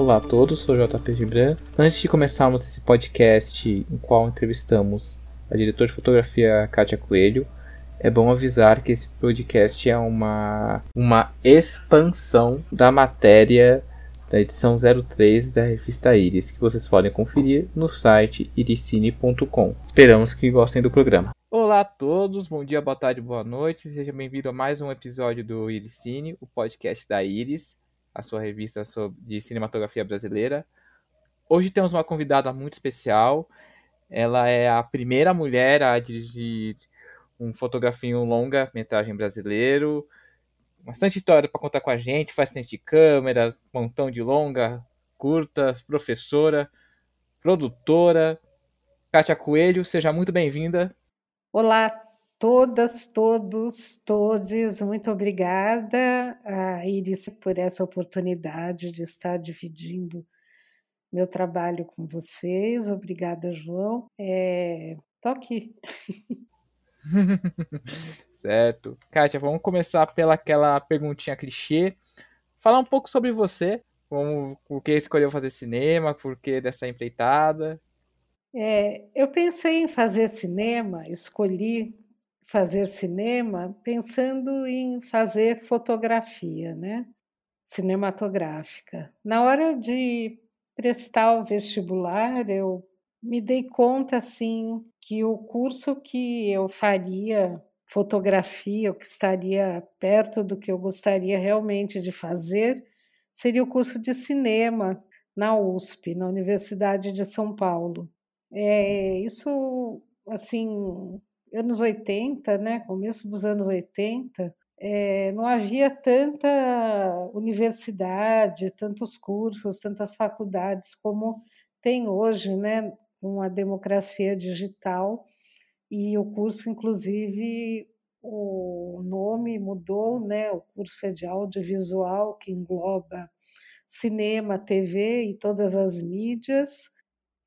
Olá a todos, sou o JP Gibran. Antes de começarmos esse podcast em qual entrevistamos a diretora de fotografia Kátia Coelho, é bom avisar que esse podcast é uma, uma expansão da matéria da edição 03 da revista Iris, que vocês podem conferir no site iricine.com. Esperamos que gostem do programa. Olá a todos, bom dia, boa tarde, boa noite. Seja bem-vindo a mais um episódio do Iricine, o podcast da Iris, a sua revista de cinematografia brasileira. Hoje temos uma convidada muito especial. Ela é a primeira mulher a dirigir um fotografinho longa-metragem brasileiro. Bastante história para contar com a gente, faz assistente de câmera, montão de longa, curtas, professora, produtora. Kátia Coelho, seja muito bem-vinda. Olá, todas, todos, todes. Muito obrigada, a Iris, por essa oportunidade de estar dividindo meu trabalho com vocês. Obrigada, João. É, tô aqui. certo. Kátia, vamos começar pela aquela perguntinha clichê. Falar um pouco sobre você, como, por que escolheu fazer cinema, por que dessa empreitada. É, eu pensei em fazer cinema, escolhi fazer cinema pensando em fazer fotografia, né? Cinematográfica. Na hora de prestar o vestibular, eu me dei conta assim que o curso que eu faria fotografia, o que estaria perto do que eu gostaria realmente de fazer, seria o curso de cinema na USP, na Universidade de São Paulo. É, isso, assim, anos 80, né, começo dos anos 80, é, não havia tanta universidade, tantos cursos, tantas faculdades como tem hoje, né, com a democracia digital. E o curso, inclusive, o nome mudou, né? O curso é de audiovisual, que engloba cinema, TV e todas as mídias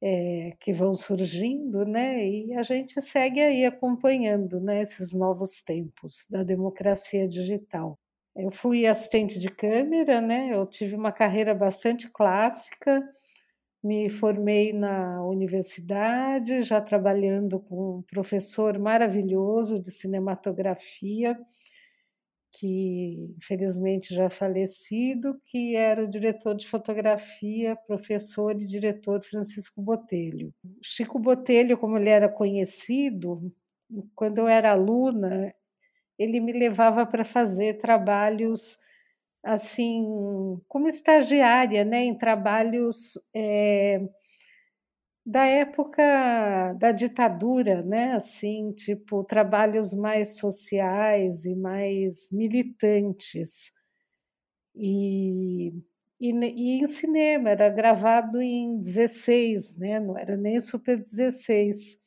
é, que vão surgindo, né? E a gente segue aí acompanhando né, esses novos tempos da democracia digital. Eu fui assistente de câmera, né? Eu tive uma carreira bastante clássica. Me formei na universidade, já trabalhando com um professor maravilhoso de cinematografia, que infelizmente já falecido, que era o diretor de fotografia, professor e diretor Francisco Botelho. Chico Botelho, como ele era conhecido, quando eu era aluna, ele me levava para fazer trabalhos assim como estagiária, né, em trabalhos é, da época da ditadura, né? Assim, tipo, trabalhos mais sociais e mais militantes. E, e, e em cinema, era gravado em 16, né? Não era nem Super 16.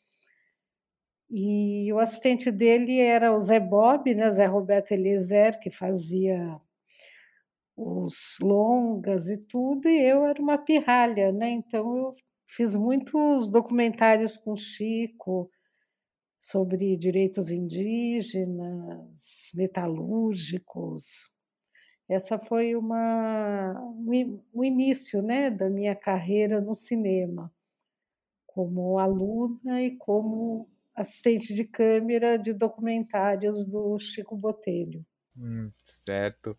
E o assistente dele era o Zé Bob, né? Zé Roberto Eliezer, que fazia os longas e tudo, e eu era uma pirralha, né? Então eu Fiz muitos documentários com Chico sobre direitos indígenas, metalúrgicos. Essa foi uma o início, né, da minha carreira no cinema, como aluna e como assistente de câmera de documentários do Chico Botelho. Hum, certo.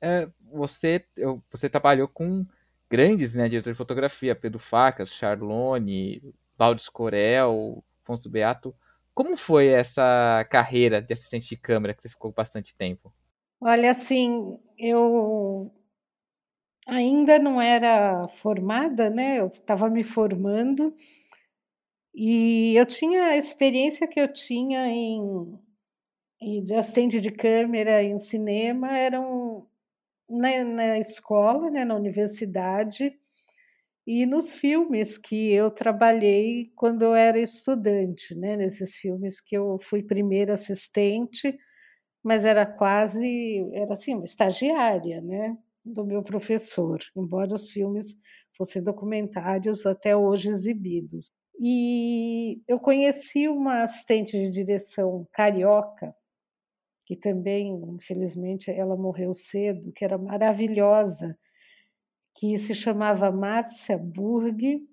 É, você, você trabalhou com grandes, né, diretor de fotografia, Pedro Facas, Charlone, Laudes Corel, Afonso Beato. Como foi essa carreira de assistente de câmera que você ficou bastante tempo? Olha, assim, eu ainda não era formada, né? Eu estava me formando e eu tinha a experiência que eu tinha em, em de assistente de câmera em cinema eram na, na escola, né, na universidade, e nos filmes que eu trabalhei quando eu era estudante, né, nesses filmes que eu fui primeira assistente, mas era quase, era assim, uma estagiária, né, do meu professor, embora os filmes fossem documentários até hoje exibidos. E eu conheci uma assistente de direção carioca, que também, infelizmente, ela morreu cedo, que era maravilhosa, que se chamava Márcia Burg,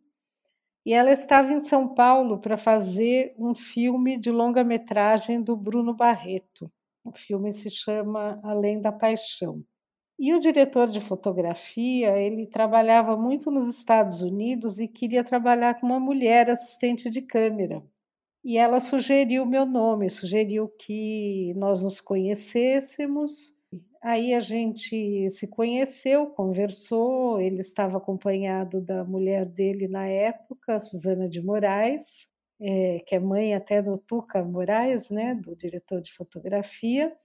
e ela estava em São Paulo para fazer um filme de longa-metragem do Bruno Barreto. O filme se chama Além da Paixão. E o diretor de fotografia, ele trabalhava muito nos Estados Unidos e queria trabalhar com uma mulher assistente de câmera. E ela sugeriu meu nome, sugeriu que nós nos conhecêssemos. Aí a gente se conheceu, conversou. Ele estava acompanhado da mulher dele na época, Suzana de Moraes, é, que é mãe até do Tuca Moraes, né, do diretor de fotografia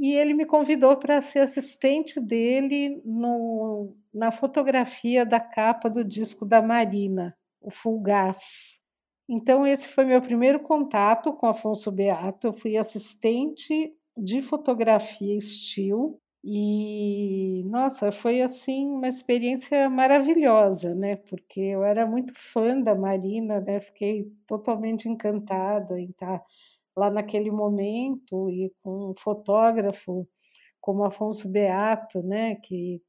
e ele me convidou para ser assistente dele no, na fotografia da capa do disco da Marina, o Fulgaz. Então, esse foi meu primeiro contato com Afonso Beato. Eu fui assistente de fotografia estilo e, nossa, foi assim uma experiência maravilhosa, né? Porque eu era muito fã da Marina, né? Fiquei totalmente encantada em estar lá naquele momento e com um fotógrafo como Afonso Beato, né, que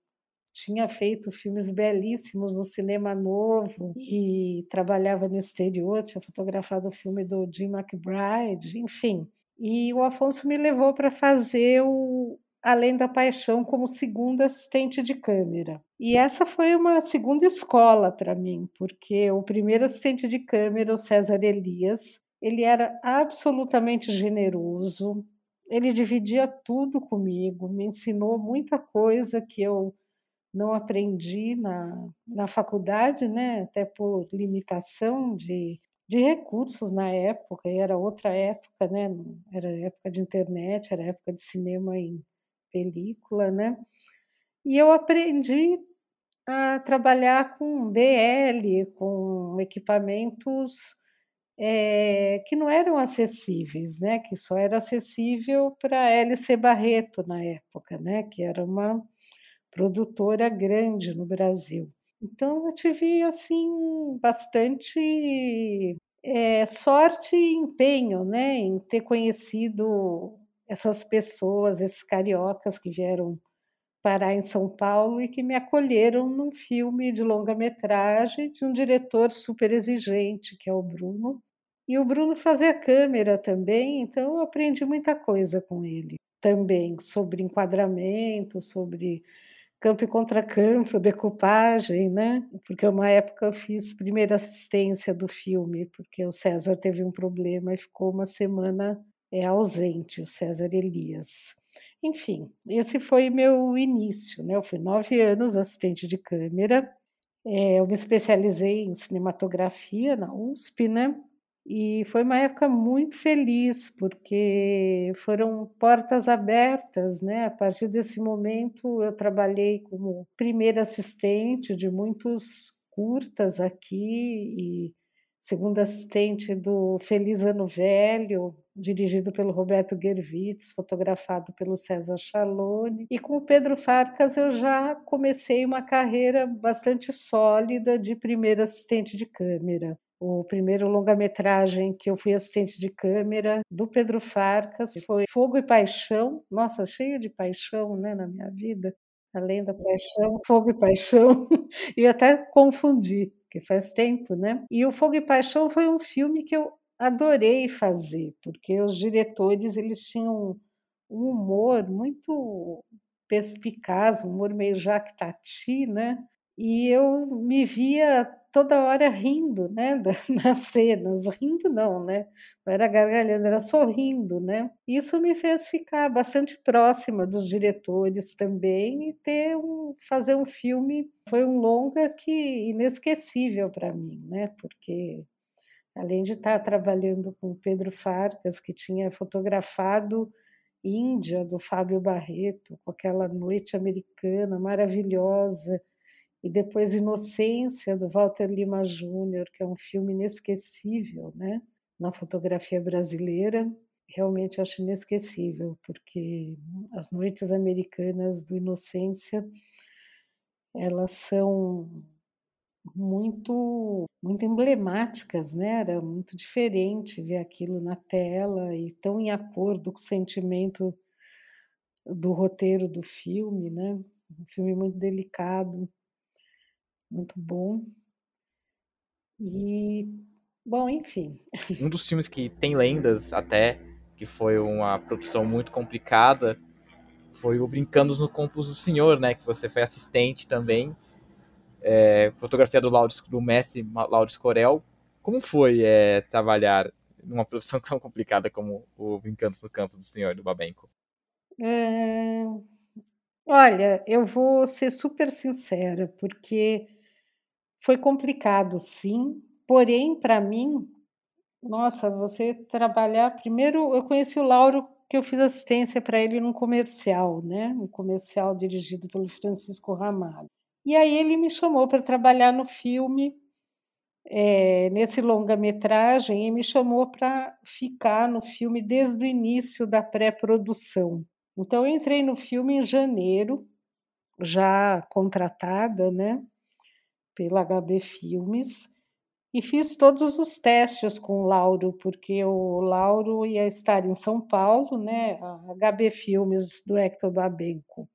tinha feito filmes belíssimos no cinema novo e trabalhava no exterior, tinha fotografado o filme do Jim McBride, enfim. E o Afonso me levou para fazer o Além da Paixão como segunda assistente de câmera. E essa foi uma segunda escola para mim, porque o primeiro assistente de câmera, o César Elias, ele era absolutamente generoso, ele dividia tudo comigo, me ensinou muita coisa que eu não aprendi na, na faculdade, né? até por limitação de, de recursos na época, e era outra época, né? era época de internet, era época de cinema em película, né? E eu aprendi a trabalhar com BL, com equipamentos é, que não eram acessíveis, né? que só era acessível para LC Barreto na época, né? que era uma produtora grande no Brasil. Então eu tive assim bastante é, sorte e empenho né? em ter conhecido essas pessoas, esses cariocas que vieram parar em São Paulo e que me acolheram num filme de longa-metragem de um diretor super exigente, que é o Bruno, e o Bruno fazia câmera também, então eu aprendi muita coisa com ele também, sobre enquadramento, sobre campo e contracampo, decupagem, né? Porque uma época eu fiz primeira assistência do filme, porque o César teve um problema e ficou uma semana é, ausente, o César Elias. Enfim, esse foi meu início, né? Eu fui nove anos assistente de câmera, é, eu me especializei em cinematografia na USP, né? E foi uma época muito feliz, porque foram portas abertas, né? A partir desse momento, eu trabalhei como primeira assistente de muitos curtas aqui e segunda assistente do Feliz Ano Velho, dirigido pelo Roberto Gervitz, fotografado pelo César Chalone. E com o Pedro Farcas eu já comecei uma carreira bastante sólida de primeira assistente de câmera. O primeiro longa-metragem que eu fui assistente de câmera do Pedro Farcas foi Fogo e Paixão. Nossa, cheio de paixão né, na minha vida. Além da paixão, fogo e paixão. e até confundi, porque faz tempo, né? E o Fogo e Paixão foi um filme que eu adorei fazer, porque os diretores eles tinham um humor muito perspicaz, um humor meio Jacques Tati, né? E eu me via toda hora rindo, né, nas cenas, rindo não, né, não era gargalhando, era sorrindo, né. Isso me fez ficar bastante próxima dos diretores também e ter um, fazer um filme foi um longa que inesquecível para mim, né, porque além de estar trabalhando com Pedro Farcas, que tinha fotografado Índia do Fábio Barreto, com aquela noite americana maravilhosa e depois Inocência, do Walter Lima Júnior, que é um filme inesquecível né, na fotografia brasileira. Realmente acho inesquecível, porque as noites americanas do Inocência elas são muito muito emblemáticas, né? Era muito diferente ver aquilo na tela e tão em acordo com o sentimento do roteiro do filme, né? Um filme muito delicado muito bom. E, bom, enfim. Um dos filmes que tem lendas até, que foi uma produção muito complicada, foi o Brincando no Campos do Senhor, né? Que você foi assistente também. É, fotografia do, Laures, do mestre Laures Corel. Como foi é, trabalhar numa produção tão complicada como o Brincando no Campo do Senhor, do Babenco? É... Olha, eu vou ser super sincera, porque foi complicado, sim. Porém, para mim, nossa, você trabalhar. Primeiro, eu conheci o Lauro, que eu fiz assistência para ele num comercial, né? Um comercial dirigido pelo Francisco Ramalho. E aí ele me chamou para trabalhar no filme, é, nesse longa-metragem, e me chamou para ficar no filme desde o início da pré-produção. Então, eu entrei no filme em janeiro, já contratada, né, pela HB Filmes, e fiz todos os testes com o Lauro, porque o Lauro ia estar em São Paulo, né, a HB Filmes do Hector Babenco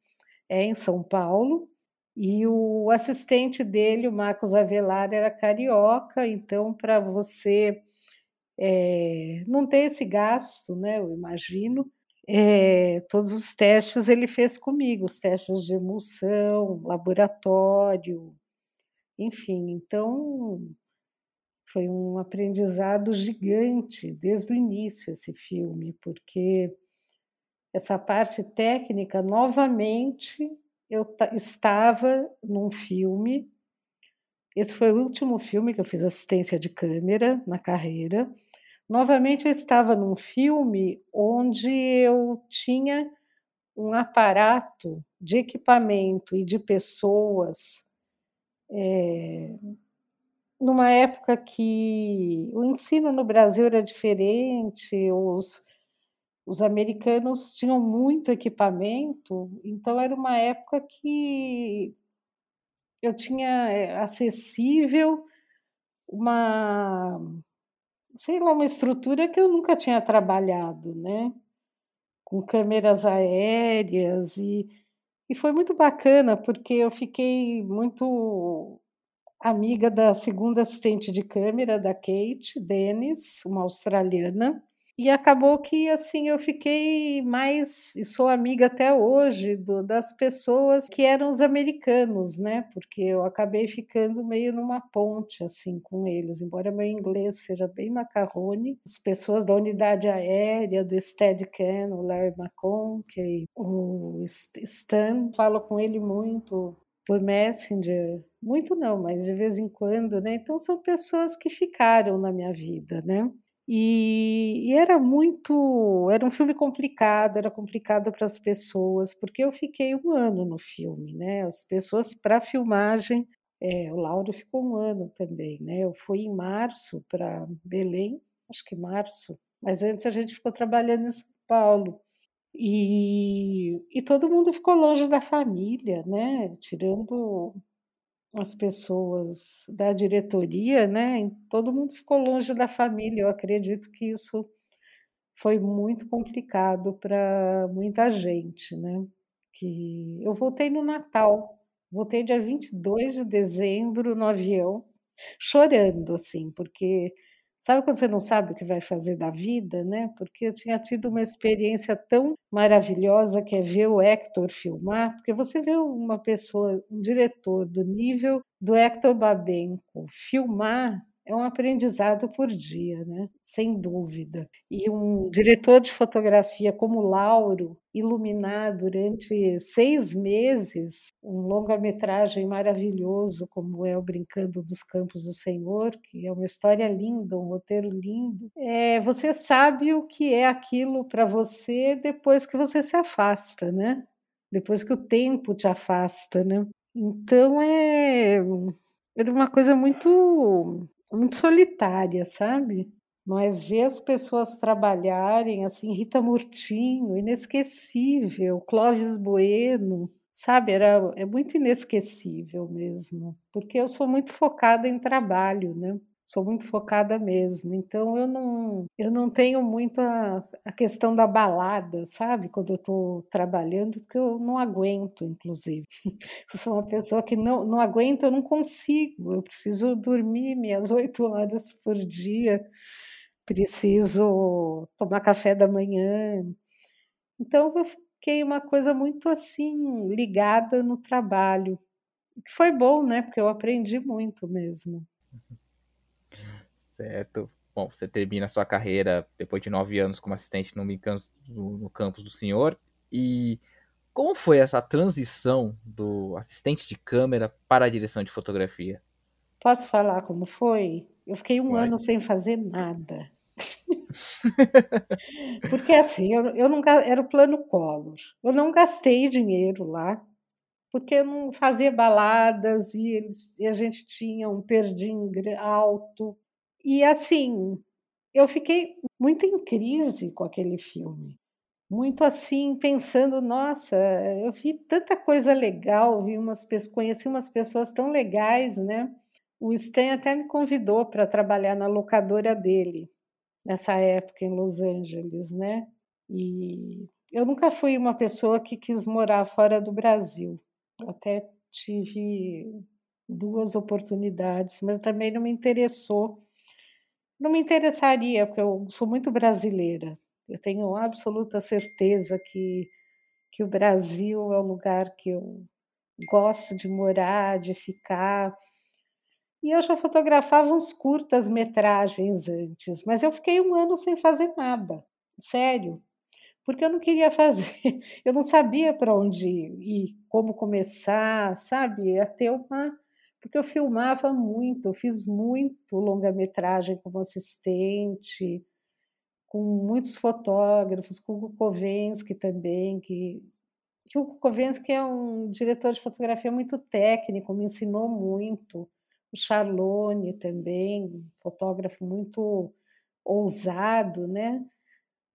é em São Paulo, e o assistente dele, o Marcos Avelar, era carioca, então, para você é, não ter esse gasto, né, eu imagino, é, todos os testes ele fez comigo, os testes de emulsão, laboratório, enfim. Então, foi um aprendizado gigante desde o início esse filme, porque essa parte técnica, novamente, eu estava num filme. Esse foi o último filme que eu fiz assistência de câmera na carreira. Novamente, eu estava num filme onde eu tinha um aparato de equipamento e de pessoas é, numa época que o ensino no Brasil era diferente, os, os americanos tinham muito equipamento, então era uma época que eu tinha é, acessível uma sei lá, uma estrutura que eu nunca tinha trabalhado, né? Com câmeras aéreas e, e foi muito bacana porque eu fiquei muito amiga da segunda assistente de câmera da Kate Dennis, uma australiana, e acabou que assim eu fiquei mais e sou amiga até hoje do, das pessoas que eram os americanos, né? Porque eu acabei ficando meio numa ponte assim com eles, embora meu inglês seja bem macarrone. As pessoas da unidade aérea, do Steadicam, o Larry McConkey, o Stan, falo com ele muito por Messenger, muito não, mas de vez em quando, né? Então são pessoas que ficaram na minha vida, né? E, e, era muito. Era um filme complicado, era complicado para as pessoas, porque eu fiquei um ano no filme, né? As pessoas para filmagem. É, o Lauro ficou um ano também, né? Eu fui em março para Belém, acho que março, mas antes a gente ficou trabalhando em São Paulo. E, e todo mundo ficou longe da família, né? Tirando as pessoas da diretoria, né? Todo mundo ficou longe da família. Eu acredito que isso foi muito complicado para muita gente, né? Que eu voltei no Natal, voltei dia 22 de dezembro no avião, chorando assim, porque Sabe quando você não sabe o que vai fazer da vida, né? Porque eu tinha tido uma experiência tão maravilhosa que é ver o Hector filmar, porque você vê uma pessoa, um diretor do nível do Hector Babenco filmar é um aprendizado por dia, né? sem dúvida. E um diretor de fotografia como Lauro iluminar durante seis meses um longa-metragem maravilhoso como é o Brincando dos Campos do Senhor, que é uma história linda, um roteiro lindo. É, você sabe o que é aquilo para você depois que você se afasta, né? Depois que o tempo te afasta, né? Então é, é uma coisa muito muito solitária, sabe? Mas ver as pessoas trabalharem, assim, Rita Murtinho, inesquecível, Clóvis Bueno, sabe? Era, é muito inesquecível mesmo, porque eu sou muito focada em trabalho, né? Sou muito focada mesmo. Então eu não, eu não tenho muito a, a questão da balada, sabe? Quando eu estou trabalhando, porque eu não aguento, inclusive. Eu sou uma pessoa que não, não aguento, eu não consigo. Eu preciso dormir minhas oito horas por dia, preciso tomar café da manhã. Então eu fiquei uma coisa muito assim, ligada no trabalho. Que foi bom, né? Porque eu aprendi muito mesmo. Certo. Bom, você termina a sua carreira depois de nove anos como assistente no, no, no campus do senhor. E como foi essa transição do assistente de câmera para a direção de fotografia? Posso falar como foi? Eu fiquei um ano sem fazer nada. Porque assim, eu, eu não era o plano Collor. Eu não gastei dinheiro lá, porque eu não fazia baladas e, eles, e a gente tinha um perdim alto. E assim, eu fiquei muito em crise com aquele filme. Muito assim, pensando, nossa, eu vi tanta coisa legal, vi umas conheci umas pessoas tão legais, né? O Stan até me convidou para trabalhar na locadora dele, nessa época em Los Angeles, né? E eu nunca fui uma pessoa que quis morar fora do Brasil. Até tive duas oportunidades, mas também não me interessou não me interessaria, porque eu sou muito brasileira. Eu tenho absoluta certeza que, que o Brasil é o lugar que eu gosto de morar, de ficar. E eu já fotografava uns curtas metragens antes, mas eu fiquei um ano sem fazer nada, sério, porque eu não queria fazer, eu não sabia para onde ir, como começar, sabe? Ter uma porque eu filmava muito, fiz muito longa-metragem como assistente, com muitos fotógrafos, com o Kukovensky também, que, que o Kukovensky é um diretor de fotografia muito técnico, me ensinou muito. O Charlone também, fotógrafo muito ousado, né?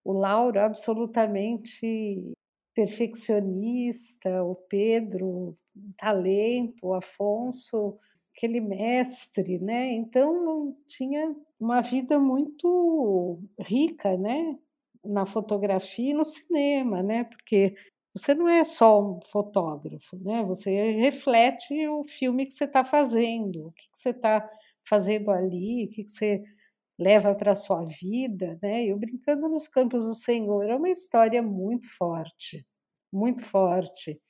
O Lauro, absolutamente perfeccionista, o Pedro, talento, o Afonso, aquele mestre, né? Então tinha uma vida muito rica, né? Na fotografia e no cinema, né? Porque você não é só um fotógrafo, né? Você reflete o filme que você está fazendo, o que, que você está fazendo ali, o que, que você leva para a sua vida, né? Eu brincando nos campos do Senhor é uma história muito forte, muito forte.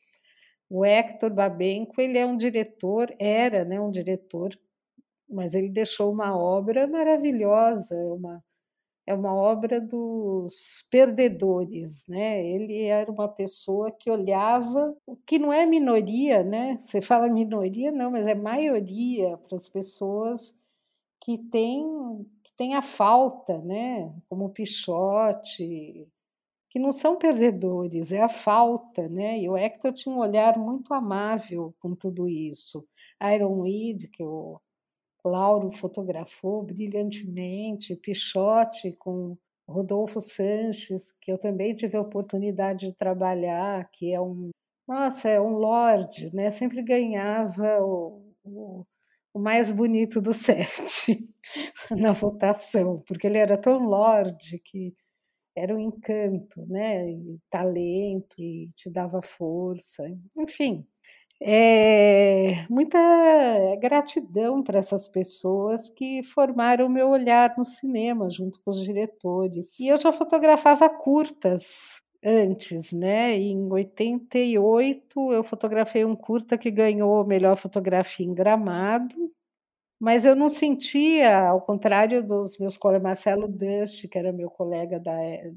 O Hector Babenco, ele é um diretor, era né, um diretor, mas ele deixou uma obra maravilhosa, uma, é uma obra dos perdedores, né? Ele era uma pessoa que olhava o que não é minoria, né? Você fala minoria, não, mas é maioria para as pessoas que têm que tem a falta, né? Como o Pichote, que não são perdedores, é a falta, né? E o Hector tinha um olhar muito amável com tudo isso. Iron Weed, que o Lauro fotografou brilhantemente, Pichote com Rodolfo Sanches, que eu também tive a oportunidade de trabalhar, que é um, nossa, é um lorde, né? Sempre ganhava o, o, o mais bonito do set na votação, porque ele era tão lorde que era um encanto, né? E talento e te dava força, enfim. É, muita gratidão para essas pessoas que formaram o meu olhar no cinema junto com os diretores. E eu já fotografava curtas antes, né? Em 88 eu fotografei um curta que ganhou melhor fotografia em Gramado, mas eu não sentia, ao contrário dos meus colegas, Marcelo Dust, que era meu colega da,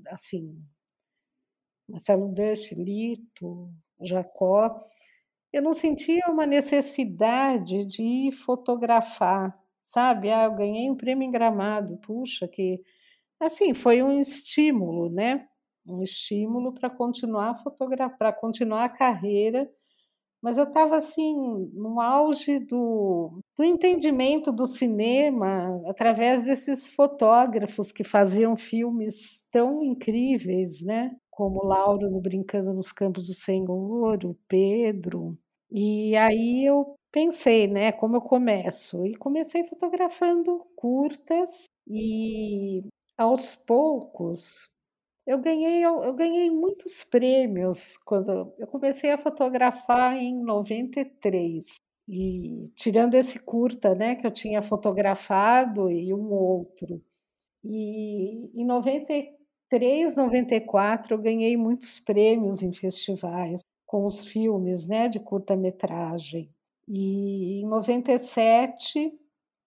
assim, Marcelo Dust, Lito, Jacó, eu não sentia uma necessidade de fotografar, sabe? Ah, eu ganhei um prêmio em Gramado, puxa, que assim foi um estímulo, né? Um estímulo para continuar para continuar a carreira mas eu estava assim no auge do, do entendimento do cinema através desses fotógrafos que faziam filmes tão incríveis, né? Como Lauro no Brincando nos Campos do Senhor, o Pedro. E aí eu pensei, né, como eu começo? E comecei fotografando curtas e aos poucos eu ganhei, eu, eu ganhei muitos prêmios quando eu comecei a fotografar em 93. E tirando esse curta, né, que eu tinha fotografado e um outro. E em 93, 94 eu ganhei muitos prêmios em festivais com os filmes, né, de curta-metragem. E em 97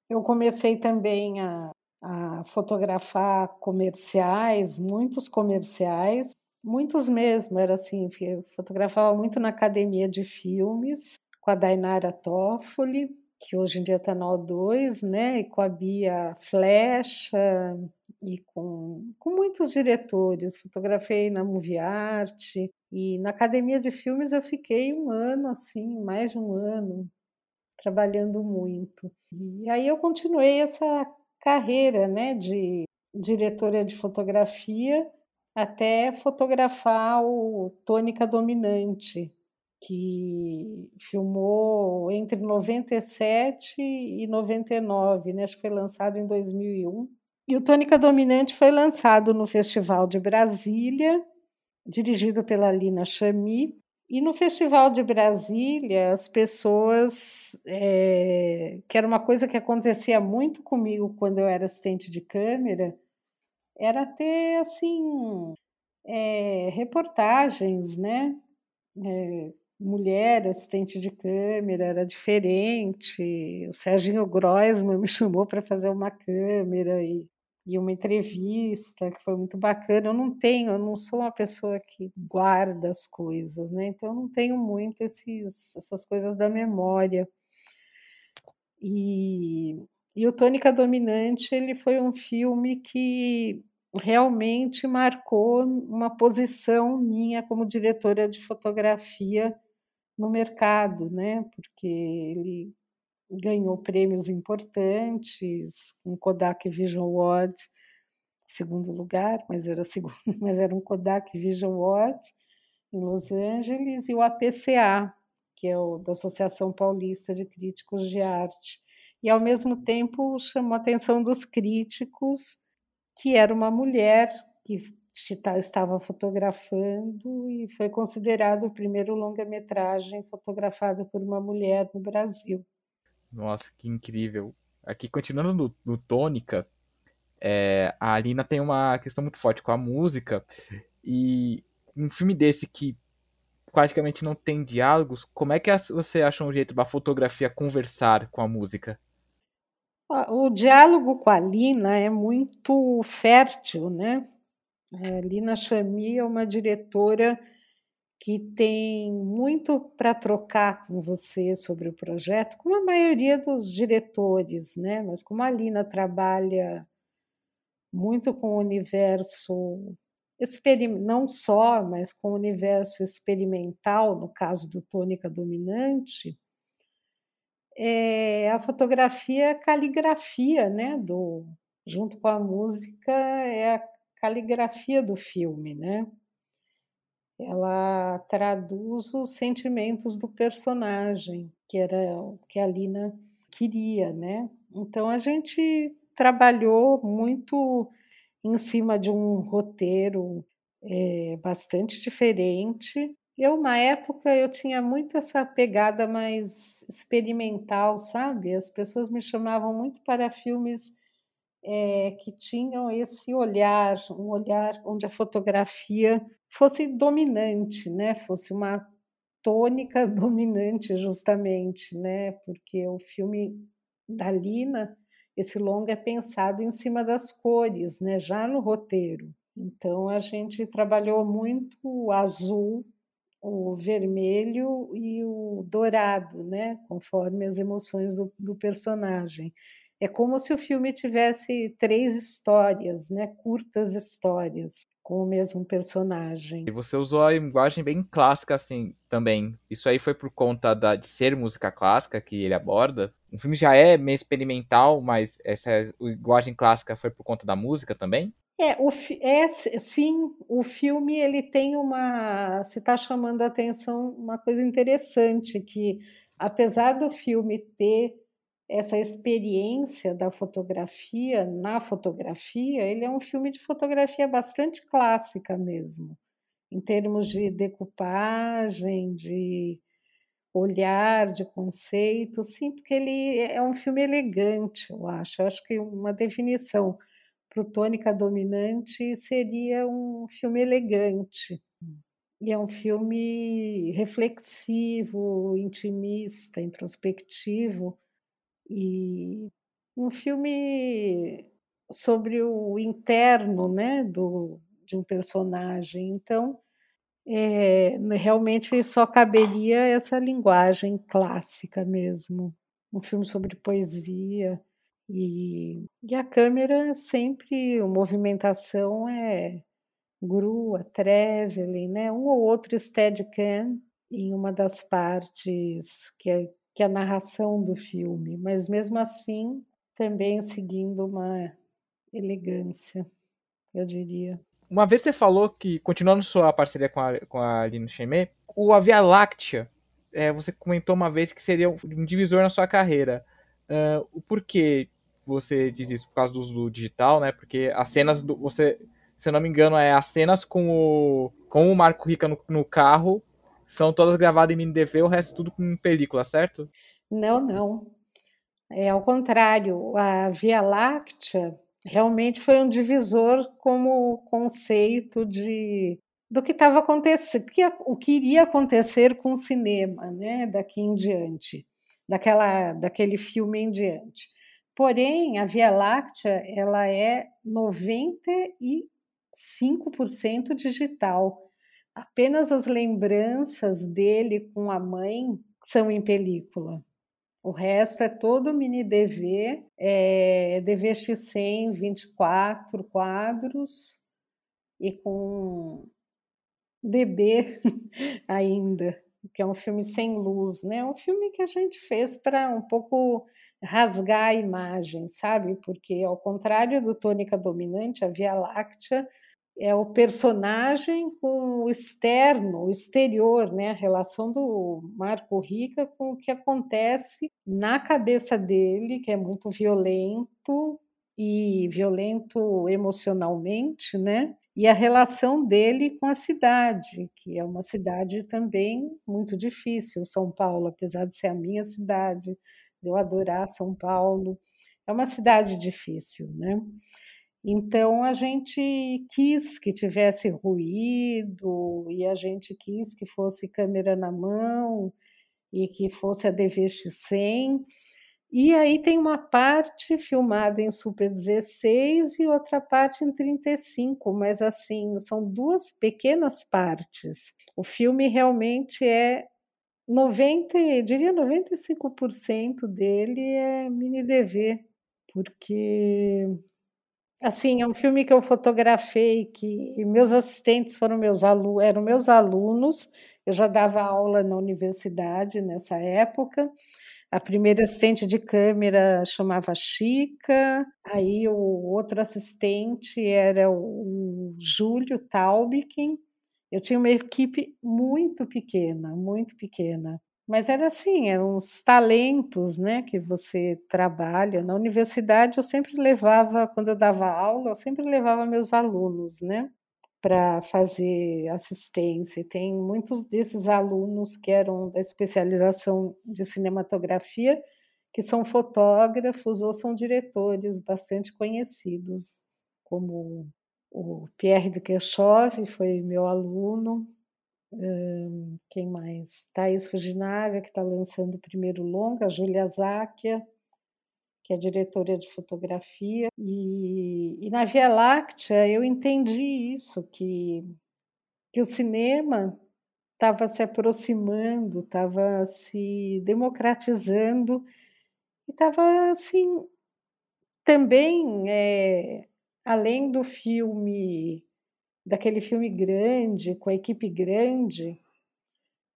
eu comecei também a, a fotografar comerciais, muitos comerciais, muitos mesmo, era assim, eu fotografava muito na academia de filmes com a Dainara Toffoli, que hoje em dia está na O2, né, e com a Bia Flecha, e com, com muitos diretores. Fotografei na Movie Art, e na academia de filmes eu fiquei um ano, assim, mais de um ano, trabalhando muito. E aí eu continuei essa carreira né, de diretora de fotografia até fotografar o Tônica Dominante, que filmou entre 97 e 99, né? acho que foi lançado em 2001. E o Tônica Dominante foi lançado no Festival de Brasília, dirigido pela Lina Chami. E no Festival de Brasília, as pessoas, é, que era uma coisa que acontecia muito comigo quando eu era assistente de câmera, era ter, assim, é, reportagens, né? É, mulher assistente de câmera, era diferente. O Serginho Groisman me chamou para fazer uma câmera e e uma entrevista que foi muito bacana. Eu não tenho, eu não sou uma pessoa que guarda as coisas, né? Então eu não tenho muito esses, essas coisas da memória. E, e o Tônica Dominante ele foi um filme que realmente marcou uma posição minha como diretora de fotografia no mercado, né? Porque ele ganhou prêmios importantes, um Kodak Vision Award, segundo lugar, mas era segundo, mas era um Kodak Vision Award em Los Angeles e o APCA, que é o da Associação Paulista de Críticos de Arte. E ao mesmo tempo chamou a atenção dos críticos que era uma mulher que estava fotografando e foi considerado o primeiro longa-metragem fotografado por uma mulher no Brasil. Nossa, que incrível. Aqui, continuando no, no Tônica, é, a Alina tem uma questão muito forte com a música. E um filme desse que praticamente não tem diálogos, como é que você acha um jeito da fotografia conversar com a música? O diálogo com a Lina é muito fértil, né? A é, Lina Chami é uma diretora que tem muito para trocar com você sobre o projeto, como a maioria dos diretores, né? Mas como a Lina trabalha muito com o universo não só, mas com o universo experimental, no caso do Tônica Dominante, é, a fotografia é a caligrafia, né? Do, junto com a música, é a caligrafia do filme, né? Ela traduz os sentimentos do personagem, que era o que a Lina queria, né? Então a gente trabalhou muito em cima de um roteiro é, bastante diferente. Eu, na época, eu tinha muito essa pegada mais experimental, sabe? As pessoas me chamavam muito para filmes é, que tinham esse olhar, um olhar onde a fotografia fosse dominante, né? Fosse uma tônica dominante, justamente, né? Porque o filme da Lina, esse longa é pensado em cima das cores, né? Já no roteiro. Então a gente trabalhou muito o azul, o vermelho e o dourado, né? Conforme as emoções do, do personagem. É como se o filme tivesse três histórias, né? Curtas histórias com o mesmo personagem. E você usou a linguagem bem clássica assim também. Isso aí foi por conta da, de ser música clássica que ele aborda. O filme já é meio experimental, mas essa linguagem clássica foi por conta da música também? É, o, é sim, o filme ele tem uma, se está chamando a atenção uma coisa interessante que Apesar do filme ter essa experiência da fotografia na fotografia, ele é um filme de fotografia bastante clássica mesmo, em termos de decupagem, de olhar, de conceito, sim, porque ele é um filme elegante, eu acho. Eu acho que uma definição para o Tônica Dominante seria um filme elegante. E é um filme reflexivo, intimista, introspectivo, e um filme sobre o interno né, do, de um personagem. Então, é, realmente só caberia essa linguagem clássica mesmo. Um filme sobre poesia. E, e a câmera sempre, a movimentação é grua, traveling, né? um ou outro steadicam em uma das partes que é, que é a narração do filme, mas mesmo assim também seguindo uma elegância, eu diria. Uma vez você falou que, continuando sua parceria com a, com a Aline Chemet, o A Via Láctea, é, você comentou uma vez que seria um divisor na sua carreira. Uh, o porquê você diz isso? Por causa do, do digital, né? Porque as cenas do. Você, se eu não me engano, é as cenas com o, com o Marco Rica no, no carro são todas gravadas em mini DV, o resto tudo com película, certo? Não, não. É ao contrário. A Via Láctea realmente foi um divisor como conceito de do que estava acontecendo, o que iria acontecer com o cinema, né, daqui em diante, daquela, daquele filme em diante. Porém, a Via Láctea ela é 95% digital. Apenas as lembranças dele com a mãe são em película. O resto é todo mini DV, é DVX100, 24 quadros e com DB ainda, que é um filme sem luz, né? Um filme que a gente fez para um pouco rasgar a imagem, sabe? Porque ao contrário do Tônica Dominante, a Via Láctea é o personagem com o externo, o exterior, né? a relação do Marco Rica com o que acontece na cabeça dele, que é muito violento e violento emocionalmente, né? E a relação dele com a cidade, que é uma cidade também muito difícil, São Paulo, apesar de ser a minha cidade, de eu adorar São Paulo, é uma cidade difícil, né? Então a gente quis que tivesse ruído e a gente quis que fosse câmera na mão e que fosse a DVX100. E aí tem uma parte filmada em Super 16 e outra parte em 35, mas assim, são duas pequenas partes. O filme realmente é 90, eu diria 95% dele é mini DV, porque Assim, é um filme que eu fotografei, que meus assistentes foram meus alunos, eram meus alunos. Eu já dava aula na universidade nessa época. A primeira assistente de câmera chamava Chica, aí o outro assistente era o Júlio Taubikin. Eu tinha uma equipe muito pequena, muito pequena. Mas era assim, eram os talentos, né, que você trabalha. Na universidade eu sempre levava, quando eu dava aula, eu sempre levava meus alunos, né, para fazer assistência. E tem muitos desses alunos que eram da especialização de cinematografia, que são fotógrafos ou são diretores bastante conhecidos, como o Pierre de Kirchhoff foi meu aluno, quem mais? Thaís Fujinaga, que está lançando o primeiro longa, Júlia Záquia, que é diretora de fotografia. E, e, na Via Láctea eu entendi isso, que, que o cinema estava se aproximando, estava se democratizando e estava assim também é, além do filme daquele filme grande, com a equipe grande,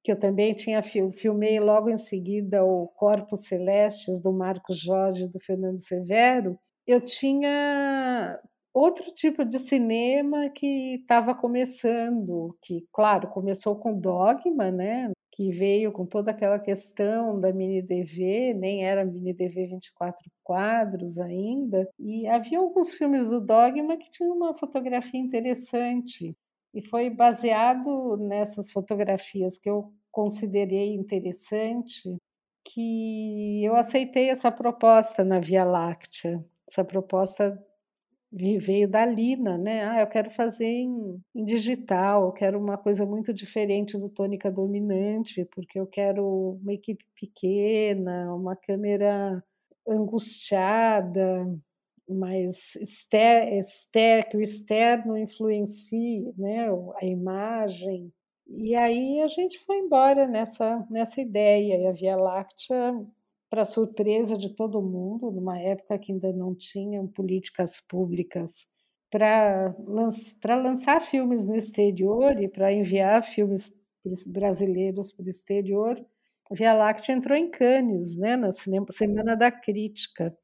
que eu também tinha filmei logo em seguida o Corpos Celestes do Marcos Jorge do Fernando Severo, eu tinha outro tipo de cinema que estava começando, que claro, começou com Dogma, né? que veio com toda aquela questão da mini DV, nem era mini DV 24 quadros ainda, e havia alguns filmes do Dogma que tinham uma fotografia interessante, e foi baseado nessas fotografias que eu considerei interessante que eu aceitei essa proposta na Via Láctea. Essa proposta veio da Lina, né? Ah, eu quero fazer em, em, digital, eu quero uma coisa muito diferente do tônica dominante, porque eu quero uma equipe pequena, uma câmera angustiada, mas exter, que o externo influencie né, a imagem. E aí a gente foi embora nessa, nessa ideia, e a Via Láctea para surpresa de todo mundo, numa época que ainda não tinham políticas públicas para lançar filmes no exterior e para enviar filmes brasileiros para o exterior, a Via Láctea entrou em Cannes, né, na Semana da Crítica.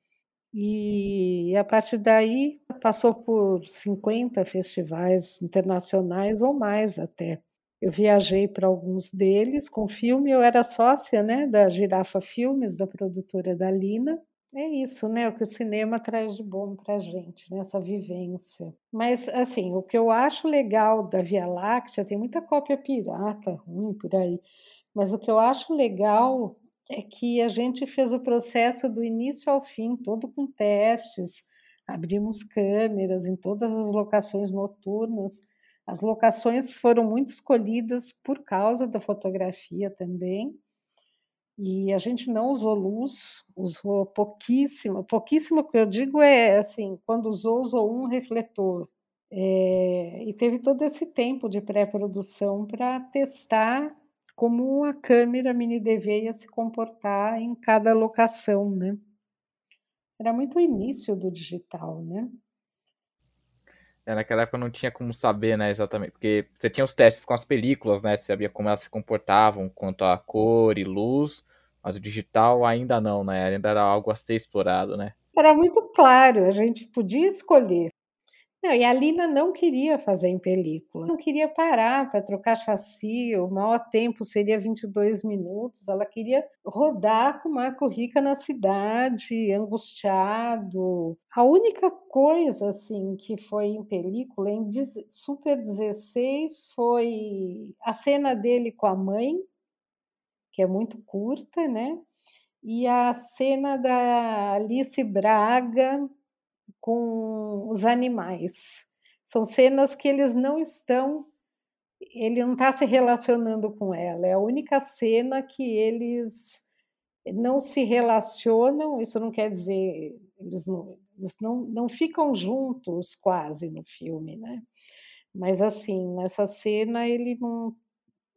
E a partir daí passou por 50 festivais internacionais ou mais até. Eu viajei para alguns deles com filme, eu era sócia né, da Girafa Filmes, da produtora da Lina. É isso, né? O que o cinema traz de bom para a gente, né? essa vivência. Mas, assim, o que eu acho legal da Via Láctea, tem muita cópia pirata ruim por aí, mas o que eu acho legal é que a gente fez o processo do início ao fim, todo com testes, abrimos câmeras em todas as locações noturnas as locações foram muito escolhidas por causa da fotografia também. E a gente não usou luz, usou pouquíssimo. Pouquíssimo que eu digo é assim, quando usou, usou um refletor. É, e teve todo esse tempo de pré-produção para testar como a câmera mini DV ia se comportar em cada locação, né? Era muito o início do digital, né? É, naquela época não tinha como saber, né, exatamente, porque você tinha os testes com as películas, né, você sabia como elas se comportavam quanto a cor e luz, mas o digital ainda não, né, ainda era algo a ser explorado, né. Era muito claro, a gente podia escolher não, e a Lina não queria fazer em película, não queria parar para trocar chassi, o maior tempo seria 22 minutos, ela queria rodar com Marco Rica na cidade, angustiado. A única coisa assim que foi em película, em Super 16, foi a cena dele com a mãe, que é muito curta, né? E a cena da Alice Braga com os animais. São cenas que eles não estão, ele não está se relacionando com ela. É a única cena que eles não se relacionam. Isso não quer dizer eles não, eles não, não ficam juntos quase no filme, né? Mas assim, nessa cena ele não,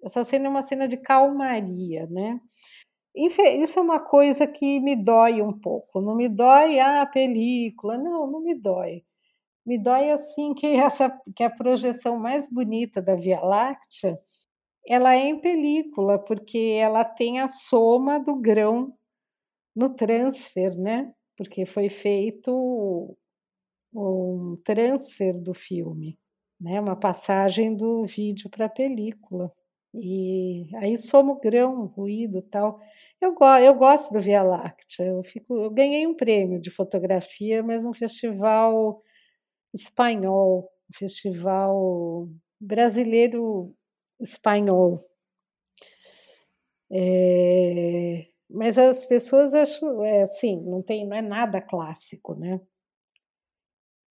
essa cena é uma cena de calmaria, né? Isso é uma coisa que me dói um pouco. Não me dói a película, não, não me dói. Me dói assim que essa que a projeção mais bonita da Via Láctea, ela é em película, porque ela tem a soma do grão no transfer, né? Porque foi feito um transfer do filme, né? Uma passagem do vídeo para a película. E aí soma o grão, ruído, tal. Eu, go eu gosto do Via Láctea. Eu, fico, eu ganhei um prêmio de fotografia, mas um festival espanhol, um festival brasileiro espanhol. É, mas as pessoas acham, é, assim, não tem, não é nada clássico, né?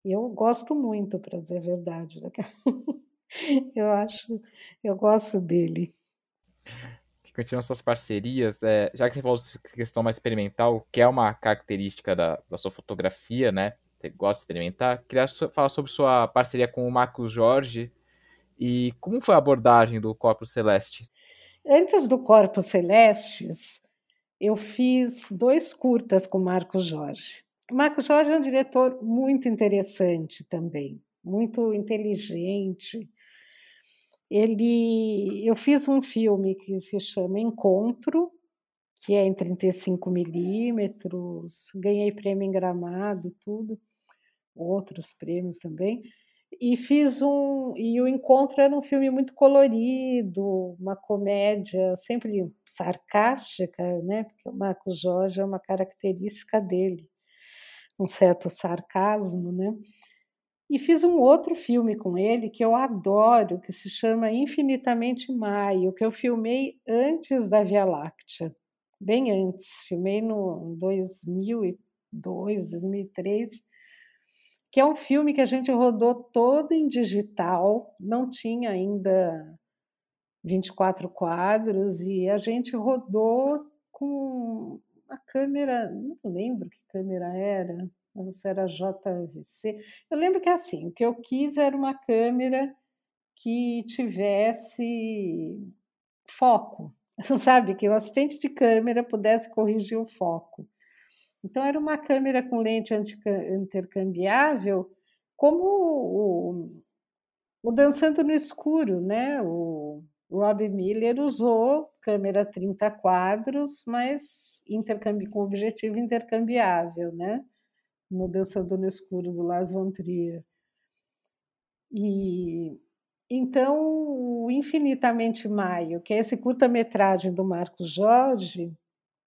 Eu gosto muito, para dizer a verdade. eu acho, eu gosto dele que continuam suas parcerias, é, já que você falou de questão mais experimental, que é uma característica da, da sua fotografia, né? Você gosta de experimentar. Queria falar sobre sua parceria com o Marcos Jorge e como foi a abordagem do Corpus Celeste? Antes do Corpus Celestes, eu fiz dois curtas com o Marcos Jorge. O Marcos Jorge é um diretor muito interessante também, muito inteligente, ele, eu fiz um filme que se chama Encontro, que é em 35 milímetros, ganhei prêmio em Gramado, tudo, outros prêmios também. e fiz um. E o Encontro era um filme muito colorido, uma comédia sempre sarcástica, né? Porque o Marcos Jorge é uma característica dele, um certo sarcasmo, né? E fiz um outro filme com ele que eu adoro, que se chama Infinitamente Maio, que eu filmei antes da Via Láctea, bem antes. Filmei no 2002, 2003, que é um filme que a gente rodou todo em digital, não tinha ainda 24 quadros, e a gente rodou com a câmera, não lembro que câmera era, mas era JVC. Eu lembro que assim, o que eu quis era uma câmera que tivesse foco, sabe? Que o assistente de câmera pudesse corrigir o foco. Então, era uma câmera com lente intercambiável, como o, o Dançando no Escuro, né? O Rob Miller usou câmera 30 quadros, mas com objetivo intercambiável, né? No Dançador no Escuro, do Lars von Trier. E então, o Infinitamente Maio, que é esse curta-metragem do Marcos Jorge,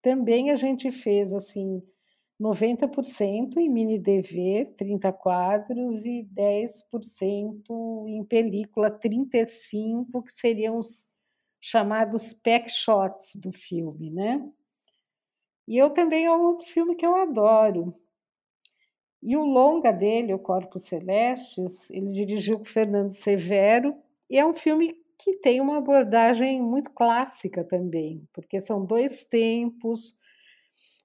também a gente fez assim 90% em mini DV, 30 quadros, e 10% em película, 35, que seriam os chamados pack shots do filme, né? E eu também é outro filme que eu adoro, e o longa dele, O Corpos Celestes, ele dirigiu com Fernando Severo, e é um filme que tem uma abordagem muito clássica também, porque são dois tempos,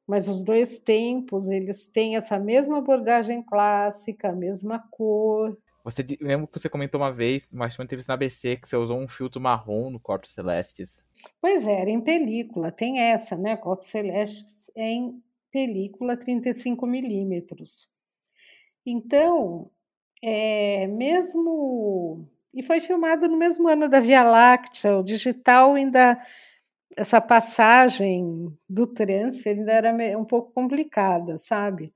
mas os dois tempos eles têm essa mesma abordagem clássica, a mesma cor. Você lembra que você comentou uma vez, uma entrevista na ABC, que você usou um filtro marrom no Corpos Celestes? Pois é, era em película, tem essa, né? Corpos Celestes é em película 35 milímetros. Então, é, mesmo. E foi filmado no mesmo ano da Via Láctea, o digital ainda. Essa passagem do transfer ainda era um pouco complicada, sabe?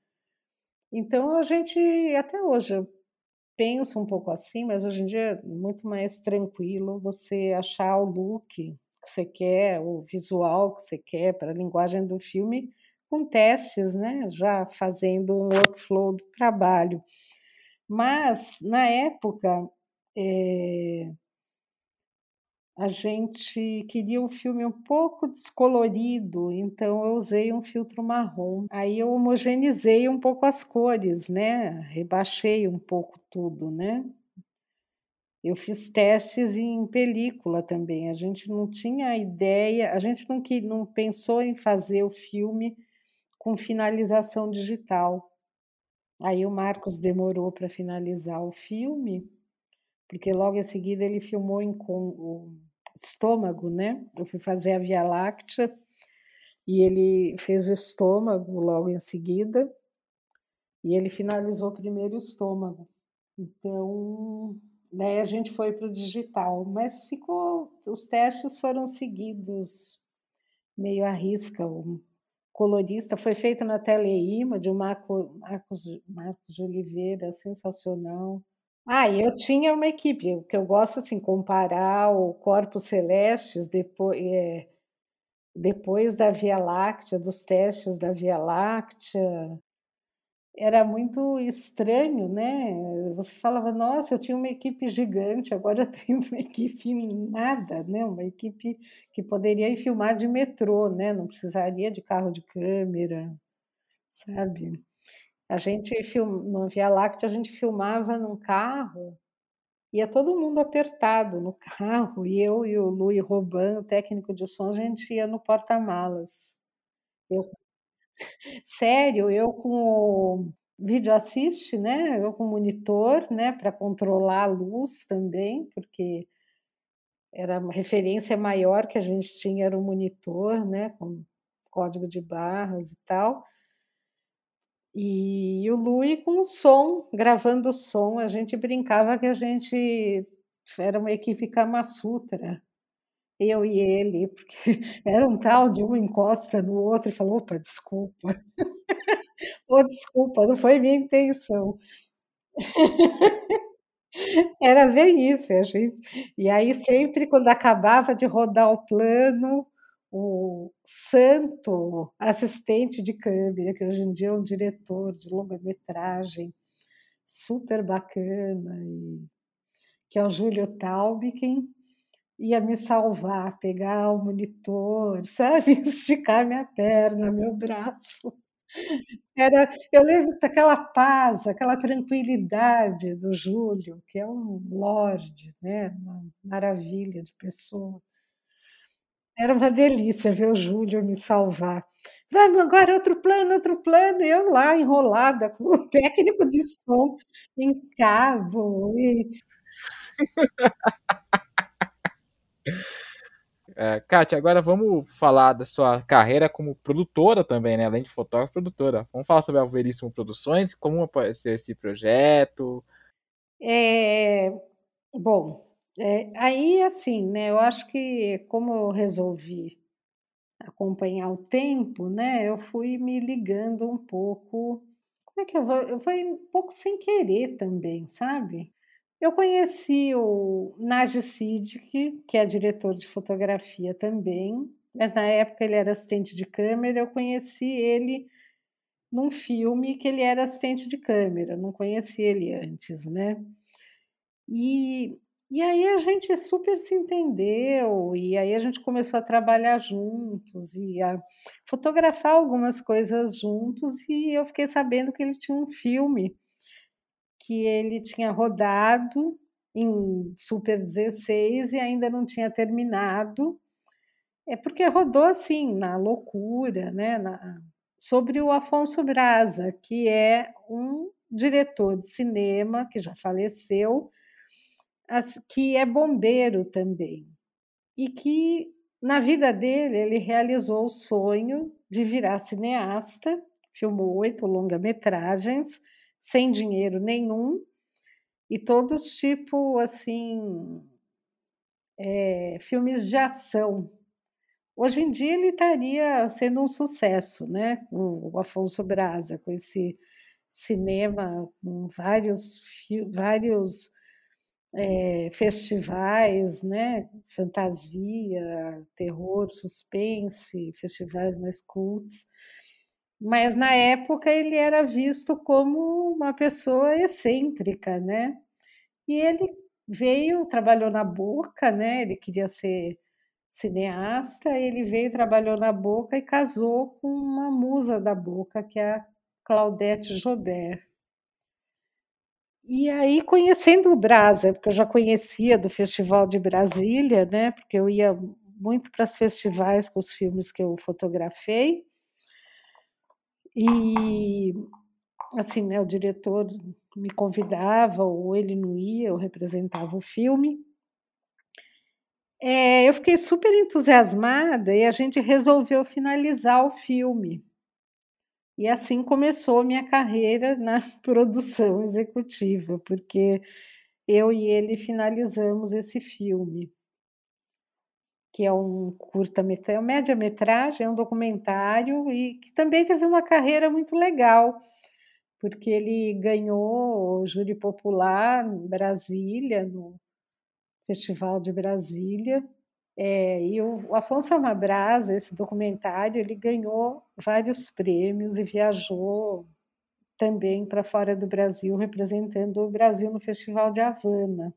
Então a gente, até hoje, eu penso um pouco assim, mas hoje em dia é muito mais tranquilo você achar o look que você quer, o visual que você quer para a linguagem do filme com testes, né, já fazendo um workflow do trabalho. Mas, na época, é, a gente queria um filme um pouco descolorido, então eu usei um filtro marrom. Aí eu homogeneizei um pouco as cores, né? Rebaixei um pouco tudo, né? Eu fiz testes em película também. A gente não tinha ideia, a gente não, que, não pensou em fazer o filme com finalização digital. Aí o Marcos demorou para finalizar o filme, porque logo em seguida ele filmou em, com o estômago, né? Eu fui fazer a Via Láctea e ele fez o estômago logo em seguida e ele finalizou primeiro o estômago. Então, daí a gente foi para o digital, mas ficou, os testes foram seguidos meio à risca. O colorista, foi feito na Teleima, de Marco, Marcos, Marcos de Oliveira, sensacional. Ah, e eu tinha uma equipe, o que eu gosto assim, comparar o Corpos Celestes depois, é, depois da Via Láctea, dos testes da Via Láctea, era muito estranho, né? Você falava, nossa, eu tinha uma equipe gigante, agora eu tenho uma equipe nada, né? Uma equipe que poderia filmar de metrô, né? Não precisaria de carro de câmera, sabe? A gente film... no Via Láctea a gente filmava num carro, ia todo mundo apertado no carro, e eu e o Luiz Roban, o técnico de som, a gente ia no porta-malas. Eu Sério, eu com vídeo assiste, né? Eu com monitor, né? Para controlar a luz também, porque era uma referência maior que a gente tinha era o monitor, né? Com código de barras e tal. E o Lui com o som, gravando o som, a gente brincava que a gente era uma equipe Kama Sutra, eu e ele, porque era um tal de um encosta no outro e falou: opa, desculpa. oh, desculpa, não foi minha intenção. Era bem isso, a gente e aí sempre quando acabava de rodar o plano, o santo assistente de câmera, que hoje em dia é um diretor de longa-metragem super bacana, que é o Júlio Taubken, ia me salvar, pegar o monitor, sabe, esticar minha perna, meu braço. Era eu lembro daquela paz, aquela tranquilidade do Júlio, que é um lorde, né, uma maravilha de pessoa. Era uma delícia ver o Júlio me salvar. "Vamos agora outro plano, outro plano", e eu lá enrolada com o técnico de som em cabo e É, Kátia, agora vamos falar da sua carreira como produtora também, né? Além de fotógrafa, produtora. Vamos falar sobre a Veríssimo Produções, como apareceu esse projeto. É, bom, é, aí assim, né? Eu acho que como eu resolvi acompanhar o tempo, né? Eu fui me ligando um pouco. Como é que eu vou? Eu fui um pouco sem querer também, sabe? Eu conheci o Naji Siddiq, que é diretor de fotografia também, mas na época ele era assistente de câmera. Eu conheci ele num filme que ele era assistente de câmera, não conheci ele antes, né? E, e aí a gente super se entendeu, e aí a gente começou a trabalhar juntos e a fotografar algumas coisas juntos, e eu fiquei sabendo que ele tinha um filme que ele tinha rodado em Super 16 e ainda não tinha terminado. É porque rodou assim, na loucura, né? Na, sobre o Afonso Braza, que é um diretor de cinema que já faleceu, que é bombeiro também. E que na vida dele ele realizou o sonho de virar cineasta, filmou oito longa-metragens sem dinheiro nenhum e todos tipo assim é, filmes de ação. Hoje em dia ele estaria sendo um sucesso, né? O Afonso Braza com esse cinema com vários vários é, festivais, né? Fantasia, terror, suspense, festivais mais cultos mas na época ele era visto como uma pessoa excêntrica, né? E ele veio, trabalhou na Boca, né? Ele queria ser cineasta, ele veio, trabalhou na Boca e casou com uma musa da Boca, que é a Claudette Jobert. E aí, conhecendo o Brasa, porque eu já conhecia do Festival de Brasília, né? Porque eu ia muito para os festivais com os filmes que eu fotografei. E assim, né, o diretor me convidava ou ele não ia, eu representava o filme. É, eu fiquei super entusiasmada e a gente resolveu finalizar o filme. E assim começou minha carreira na produção executiva, porque eu e ele finalizamos esse filme que é um curta-metragem, é média-metragem, é um documentário e que também teve uma carreira muito legal, porque ele ganhou o júri popular em Brasília, no Festival de Brasília. É, e o Afonso Amabraz, esse documentário, ele ganhou vários prêmios e viajou também para fora do Brasil, representando o Brasil no Festival de Havana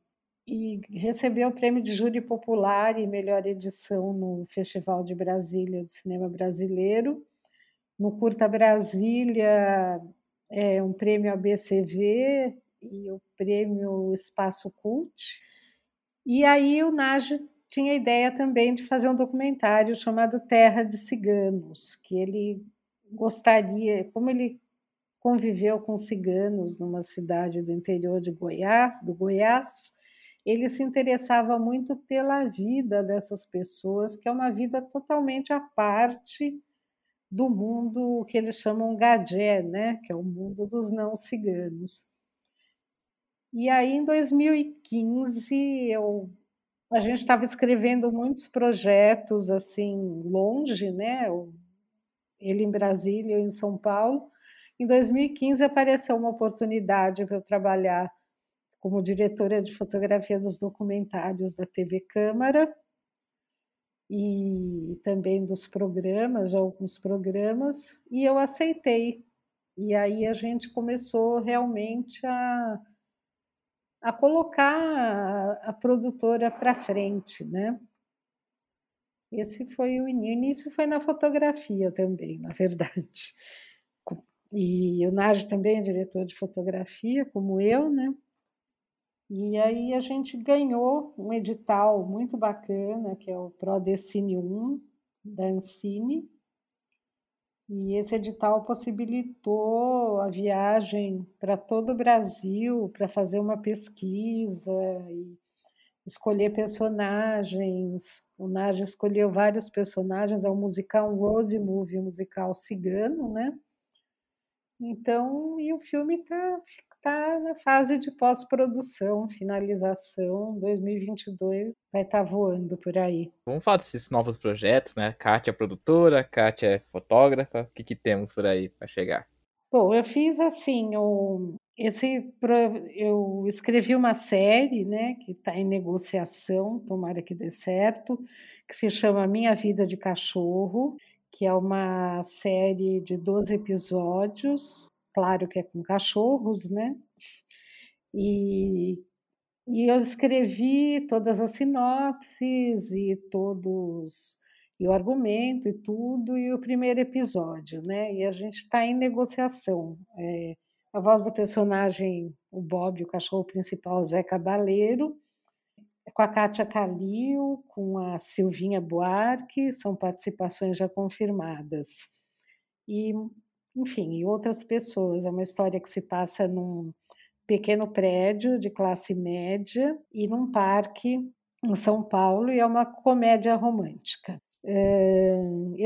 e recebeu o prêmio de júri popular e melhor edição no Festival de Brasília de Cinema Brasileiro. No Curta Brasília, é, um prêmio ABCV e o prêmio Espaço Cult. E aí o Nage tinha a ideia também de fazer um documentário chamado Terra de Ciganos, que ele gostaria, como ele conviveu com ciganos numa cidade do interior de Goiás, do Goiás, ele se interessava muito pela vida dessas pessoas, que é uma vida totalmente à parte do mundo que eles chamam gadé, né? que é o mundo dos não ciganos. E aí, em 2015, eu, a gente estava escrevendo muitos projetos assim longe, né? Ele em Brasília, eu em São Paulo. Em 2015 apareceu uma oportunidade para eu trabalhar como diretora de fotografia dos documentários da TV Câmara e também dos programas, de alguns programas, e eu aceitei. E aí a gente começou realmente a, a colocar a, a produtora para frente, né? Esse foi o início, foi na fotografia também, na verdade. E o Nage também é diretor de fotografia, como eu, né? E aí a gente ganhou um edital muito bacana, que é o Prodecine 1, da Ancine. E esse edital possibilitou a viagem para todo o Brasil para fazer uma pesquisa e escolher personagens. O Nage escolheu vários personagens, é um musical, um road movie, musical cigano, né? Então, e o filme está tá na fase de pós-produção, finalização, 2022 vai estar tá voando por aí. Vamos falar desses novos projetos, né? Kátia é produtora, Kátia é fotógrafa, o que, que temos por aí para chegar? Bom, eu fiz assim, o, esse eu escrevi uma série, né, que está em negociação, tomara que dê certo, que se chama Minha Vida de Cachorro, que é uma série de 12 episódios, claro que é com cachorros, né? E, e eu escrevi todas as sinopses e todos e o argumento e tudo e o primeiro episódio, né? E a gente está em negociação. É, a voz do personagem, o Bob, o cachorro principal, Zé Cabaleiro, com a Kátia Calil, com a Silvinha Buarque, são participações já confirmadas. E, enfim, e outras pessoas. É uma história que se passa num pequeno prédio de classe média e num parque em São Paulo, e é uma comédia romântica.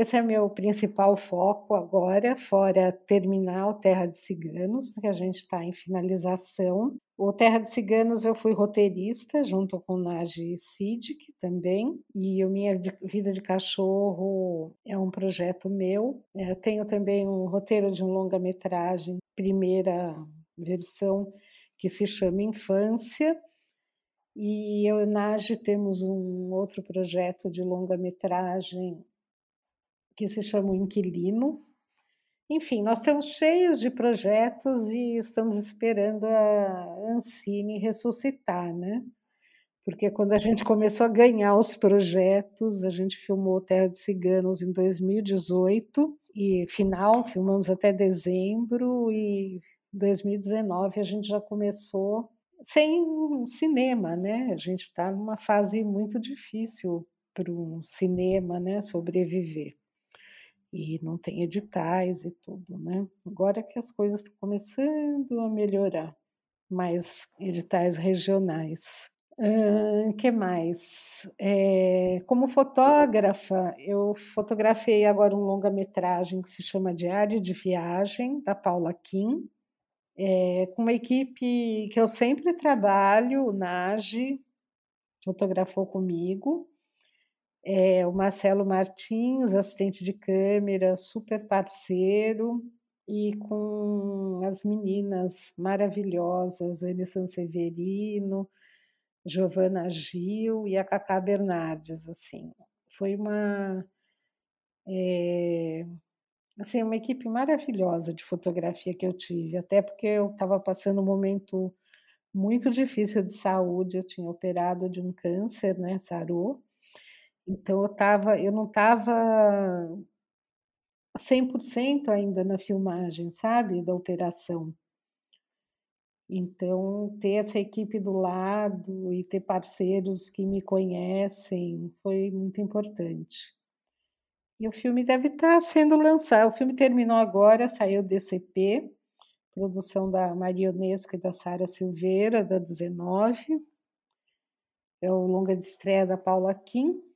Esse é meu principal foco agora, fora Terminal Terra de Ciganos, que a gente está em finalização. O Terra de Ciganos eu fui roteirista, junto com Nage Sidic também, e o Minha Vida de Cachorro é um projeto meu. Eu é, tenho também um roteiro de um longa-metragem, primeira versão, que se chama Infância, e eu e Nage temos um outro projeto de longa-metragem que se chama o Inquilino. Enfim, nós estamos cheios de projetos e estamos esperando a Ancine ressuscitar, né? Porque quando a gente começou a ganhar os projetos, a gente filmou Terra de Ciganos em 2018 e final, filmamos até dezembro e 2019 a gente já começou sem cinema, né? A gente está numa fase muito difícil para um cinema, né? Sobreviver e não tem editais e tudo, né? Agora que as coisas estão começando a melhorar, mais editais regionais. Uh, que mais? É, como fotógrafa, eu fotografei agora um longa-metragem que se chama Diário de Viagem, da Paula Kim, é, com uma equipe que eu sempre trabalho, o Nage fotografou comigo, é, o Marcelo Martins, assistente de câmera, super parceiro, e com as meninas maravilhosas, Elissan Severino, Giovana Gil e a Cacá Bernardes, assim. Foi uma é, assim, uma equipe maravilhosa de fotografia que eu tive, até porque eu estava passando um momento muito difícil de saúde, eu tinha operado de um câncer, né, sarou. Então eu tava, eu não estava 100% ainda na filmagem, sabe, da operação. Então, ter essa equipe do lado e ter parceiros que me conhecem foi muito importante. E o filme deve estar tá sendo lançado. O filme terminou agora, saiu DCP, produção da Maria Unesco e da Sara Silveira, da 19. É o longa de estreia da Paula Kim.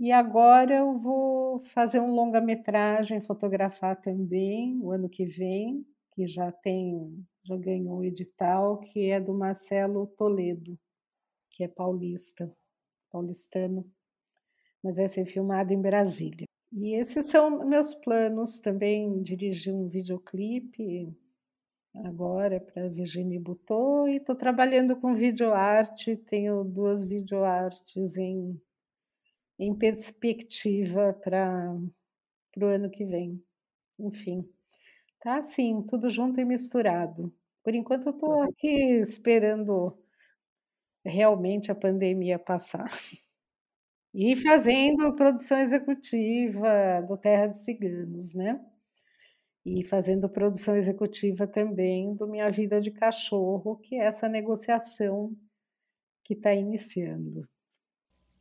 E agora eu vou fazer um longa-metragem, fotografar também o ano que vem, que já tem, já ganhou o edital, que é do Marcelo Toledo, que é paulista, paulistano mas vai ser filmado em Brasília. E esses são meus planos também dirigir um videoclipe agora para Virginie Butô e estou trabalhando com videoarte, tenho duas videoartes em, em perspectiva para o ano que vem. Enfim, tá assim, tudo junto e misturado. Por enquanto eu estou aqui esperando realmente a pandemia passar. E fazendo produção executiva do Terra de Ciganos, né? E fazendo produção executiva também do Minha Vida de Cachorro, que é essa negociação que está iniciando.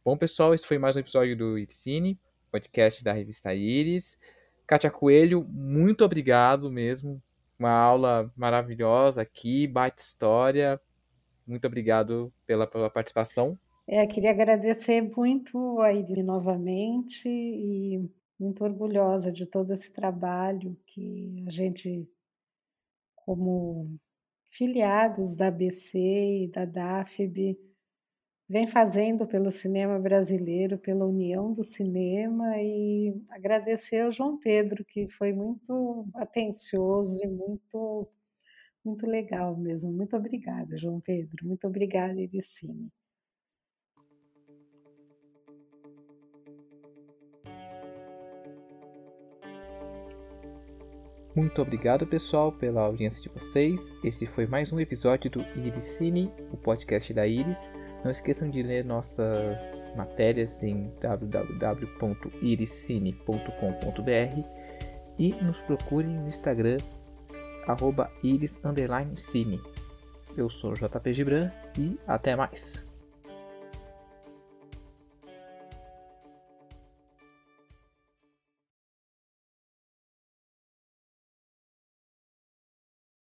Bom, pessoal, esse foi mais um episódio do Iricine, podcast da revista Iris. Kátia Coelho, muito obrigado mesmo. Uma aula maravilhosa aqui, baita história. Muito obrigado pela, pela participação. É, queria agradecer muito a Iris novamente e muito orgulhosa de todo esse trabalho que a gente, como filiados da ABC e da DAFB, vem fazendo pelo cinema brasileiro, pela União do Cinema e agradecer ao João Pedro, que foi muito atencioso e muito, muito legal mesmo. Muito obrigada, João Pedro. Muito obrigada, Ericine. Muito obrigado, pessoal, pela audiência de vocês. Esse foi mais um episódio do Cine, o podcast da Iris. Não esqueçam de ler nossas matérias em www.iriscine.com.br e nos procurem no Instagram iris_cine. Eu sou JP Gibran e até mais.